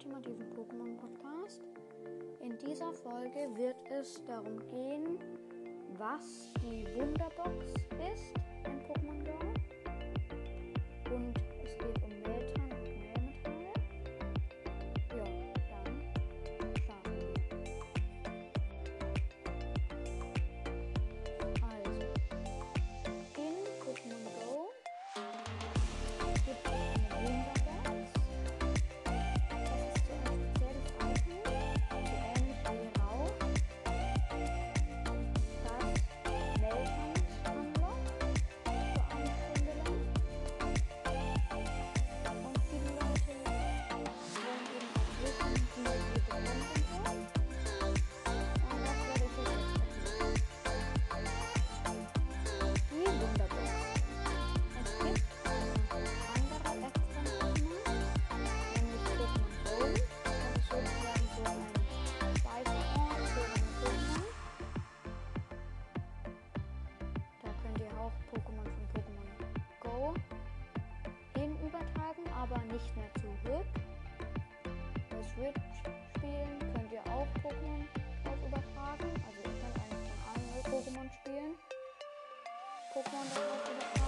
ultimativen Pokémon Podcast. In dieser Folge wird es darum gehen, was die Wunderbox ist in Pokémon Go. Aber nicht mehr zurück. Bei Switch-Spielen könnt ihr auch Pokémon drauf übertragen. Also ihr könnt eigentlich von allen Pokémon spielen. Pokémon darauf übertragen.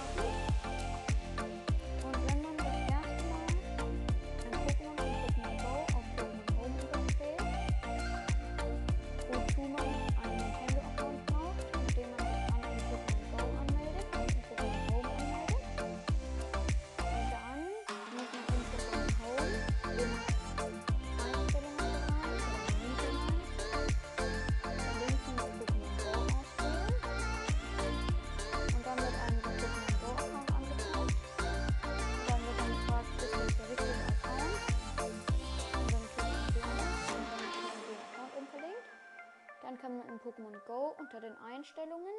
Kann man in Pokémon Go unter den Einstellungen,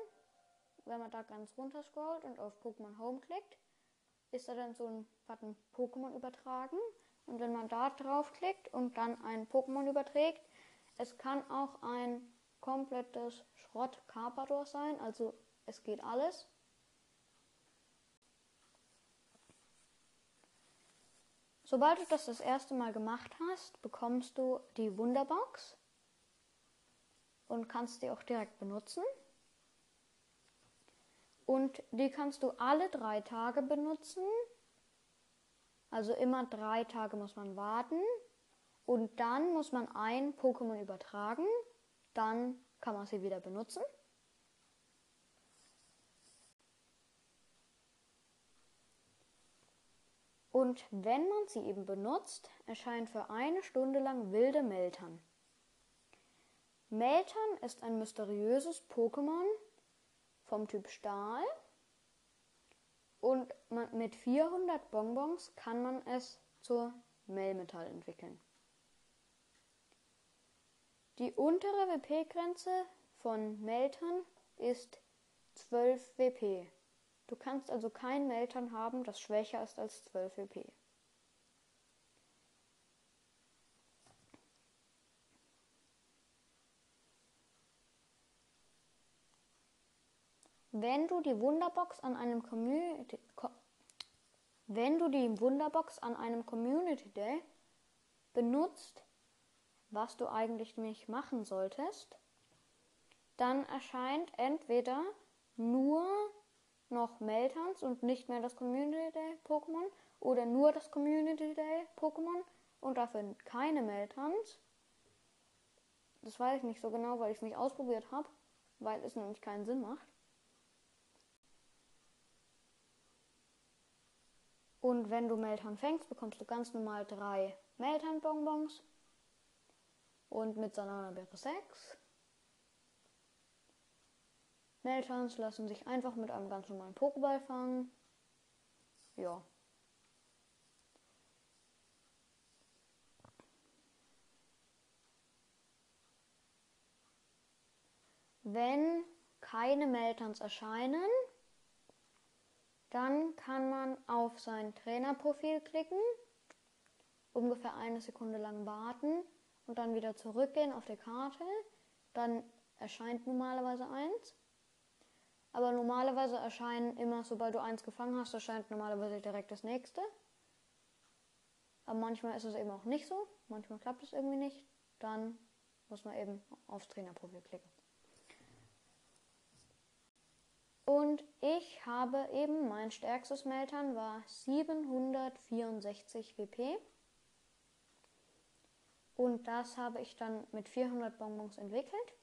wenn man da ganz runter scrollt und auf Pokémon Home klickt, ist da dann so ein Button Pokémon übertragen. Und wenn man da draufklickt und dann ein Pokémon überträgt, es kann auch ein komplettes Schrott Carpador sein, also es geht alles. Sobald du das das erste Mal gemacht hast, bekommst du die Wunderbox und kannst die auch direkt benutzen. Und die kannst du alle drei Tage benutzen. Also immer drei Tage muss man warten. Und dann muss man ein Pokémon übertragen. Dann kann man sie wieder benutzen. Und wenn man sie eben benutzt, erscheint für eine Stunde lang wilde Meltern. Meltern ist ein mysteriöses Pokémon vom Typ Stahl. Und man, mit 400 Bonbons kann man es zur Melmetall entwickeln. Die untere WP-Grenze von Meltern ist 12 WP. Du kannst also kein Meltern haben, das schwächer ist als 12 WP. Wenn du die Wunderbox an einem Community Co wenn du die Wunderbox an einem Community Day benutzt, was du eigentlich nicht machen solltest, dann erscheint entweder nur noch Meltons und nicht mehr das Community Day Pokémon oder nur das Community Day Pokémon und dafür keine Meltons. Das weiß ich nicht so genau, weil ich es nicht ausprobiert habe, weil es nämlich keinen Sinn macht. Und wenn du Meltan fängst, bekommst du ganz normal drei Meltan-Bonbons. Und mit Sanana-Beere 6. Meltans lassen sich einfach mit einem ganz normalen Pokéball fangen. Ja. Wenn keine Meltans erscheinen, dann kann man auf sein Trainerprofil klicken, ungefähr eine Sekunde lang warten und dann wieder zurückgehen auf die Karte. Dann erscheint normalerweise eins. Aber normalerweise erscheinen immer, sobald du eins gefangen hast, erscheint normalerweise direkt das nächste. Aber manchmal ist es eben auch nicht so. Manchmal klappt es irgendwie nicht. Dann muss man eben aufs Trainerprofil klicken. Und ich habe eben, mein stärkstes Meltern war 764 WP. Und das habe ich dann mit 400 Bonbons entwickelt.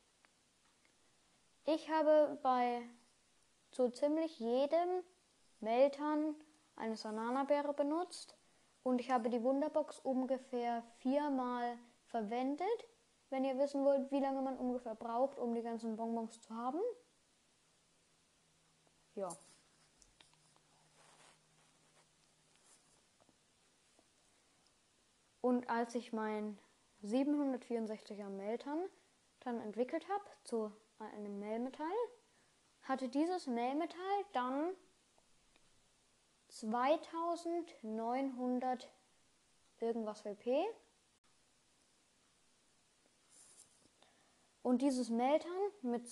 Ich habe bei so ziemlich jedem Meltern eine Bananabeere benutzt. Und ich habe die Wunderbox ungefähr viermal verwendet. Wenn ihr wissen wollt, wie lange man ungefähr braucht, um die ganzen Bonbons zu haben. Ja. Und als ich mein 764er Meltern dann entwickelt habe zu einem Mailmetall, hatte dieses Mailmetall dann 2900 irgendwas WP. Und dieses Meltern mit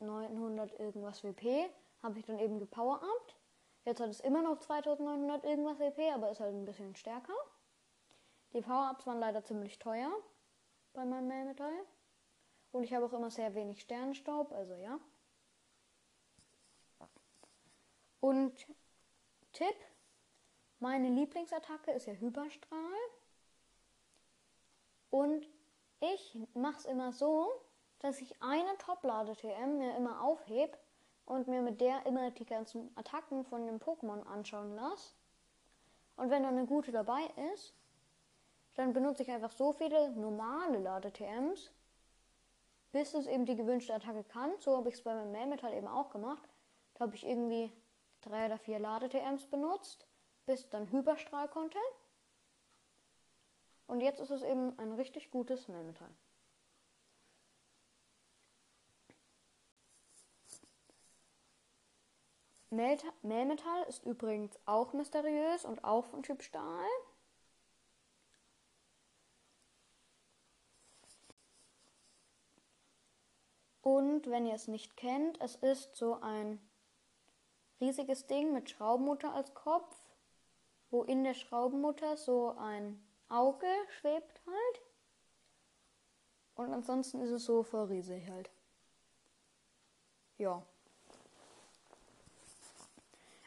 2900 irgendwas WP habe ich dann eben gepower-upt. Jetzt hat es immer noch 2900 irgendwas WP, aber ist halt ein bisschen stärker. Die Power-Ups waren leider ziemlich teuer bei meinem Mailmetall. Und ich habe auch immer sehr wenig Sternenstaub, also ja. Und Tipp, meine Lieblingsattacke ist ja Hyperstrahl. Und ich mache es immer so, dass ich eine Top-Lade-TM mir immer aufhebe und mir mit der immer die ganzen Attacken von dem Pokémon anschauen lasse. Und wenn dann eine gute dabei ist, dann benutze ich einfach so viele normale Lade-TMs, bis es eben die gewünschte Attacke kann. So habe ich es bei meinem Mailmetall eben auch gemacht. Da habe ich irgendwie drei oder vier Lade-TMs benutzt, bis dann Hyperstrahl konnte. Und jetzt ist es eben ein richtig gutes Mailmetall. Mailmetall ist übrigens auch mysteriös und auch von Typ Stahl. Und wenn ihr es nicht kennt, es ist so ein riesiges Ding mit Schraubenmutter als Kopf, wo in der Schraubenmutter so ein Auge schwebt halt. Und ansonsten ist es so voll riesig halt. Ja.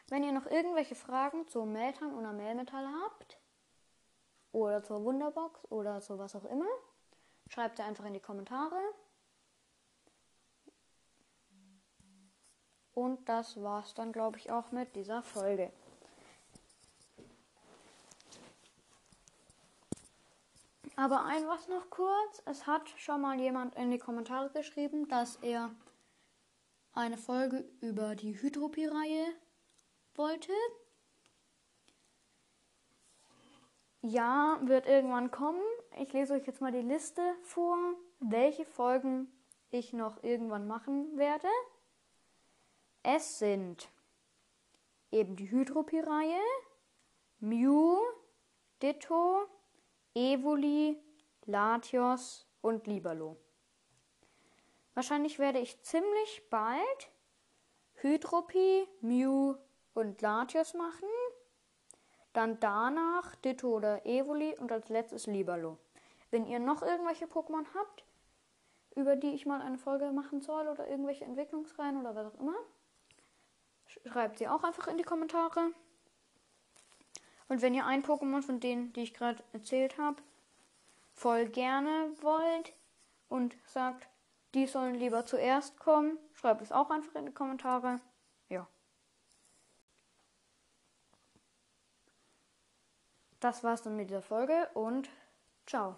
Wenn ihr noch irgendwelche Fragen zu Meltern oder Melmetall habt, oder zur Wunderbox oder zu was auch immer, schreibt ihr einfach in die Kommentare. Und das war's dann, glaube ich, auch mit dieser Folge. Aber ein was noch kurz. Es hat schon mal jemand in die Kommentare geschrieben, dass er eine Folge über die Hydropie-Reihe wollte. Ja, wird irgendwann kommen. Ich lese euch jetzt mal die Liste vor, welche Folgen ich noch irgendwann machen werde. Es sind eben die Hydropie-Reihe, Mew, Ditto, Evoli, Latios und Libalo. Wahrscheinlich werde ich ziemlich bald Hydropie, Mew und Latios machen. Dann danach Ditto oder Evoli und als letztes Libalo. Wenn ihr noch irgendwelche Pokémon habt, über die ich mal eine Folge machen soll oder irgendwelche Entwicklungsreihen oder was auch immer, schreibt sie auch einfach in die Kommentare. Und wenn ihr ein Pokémon von denen, die ich gerade erzählt habe, voll gerne wollt und sagt, die sollen lieber zuerst kommen, schreibt es auch einfach in die Kommentare. Ja. Das war's dann mit dieser Folge und ciao.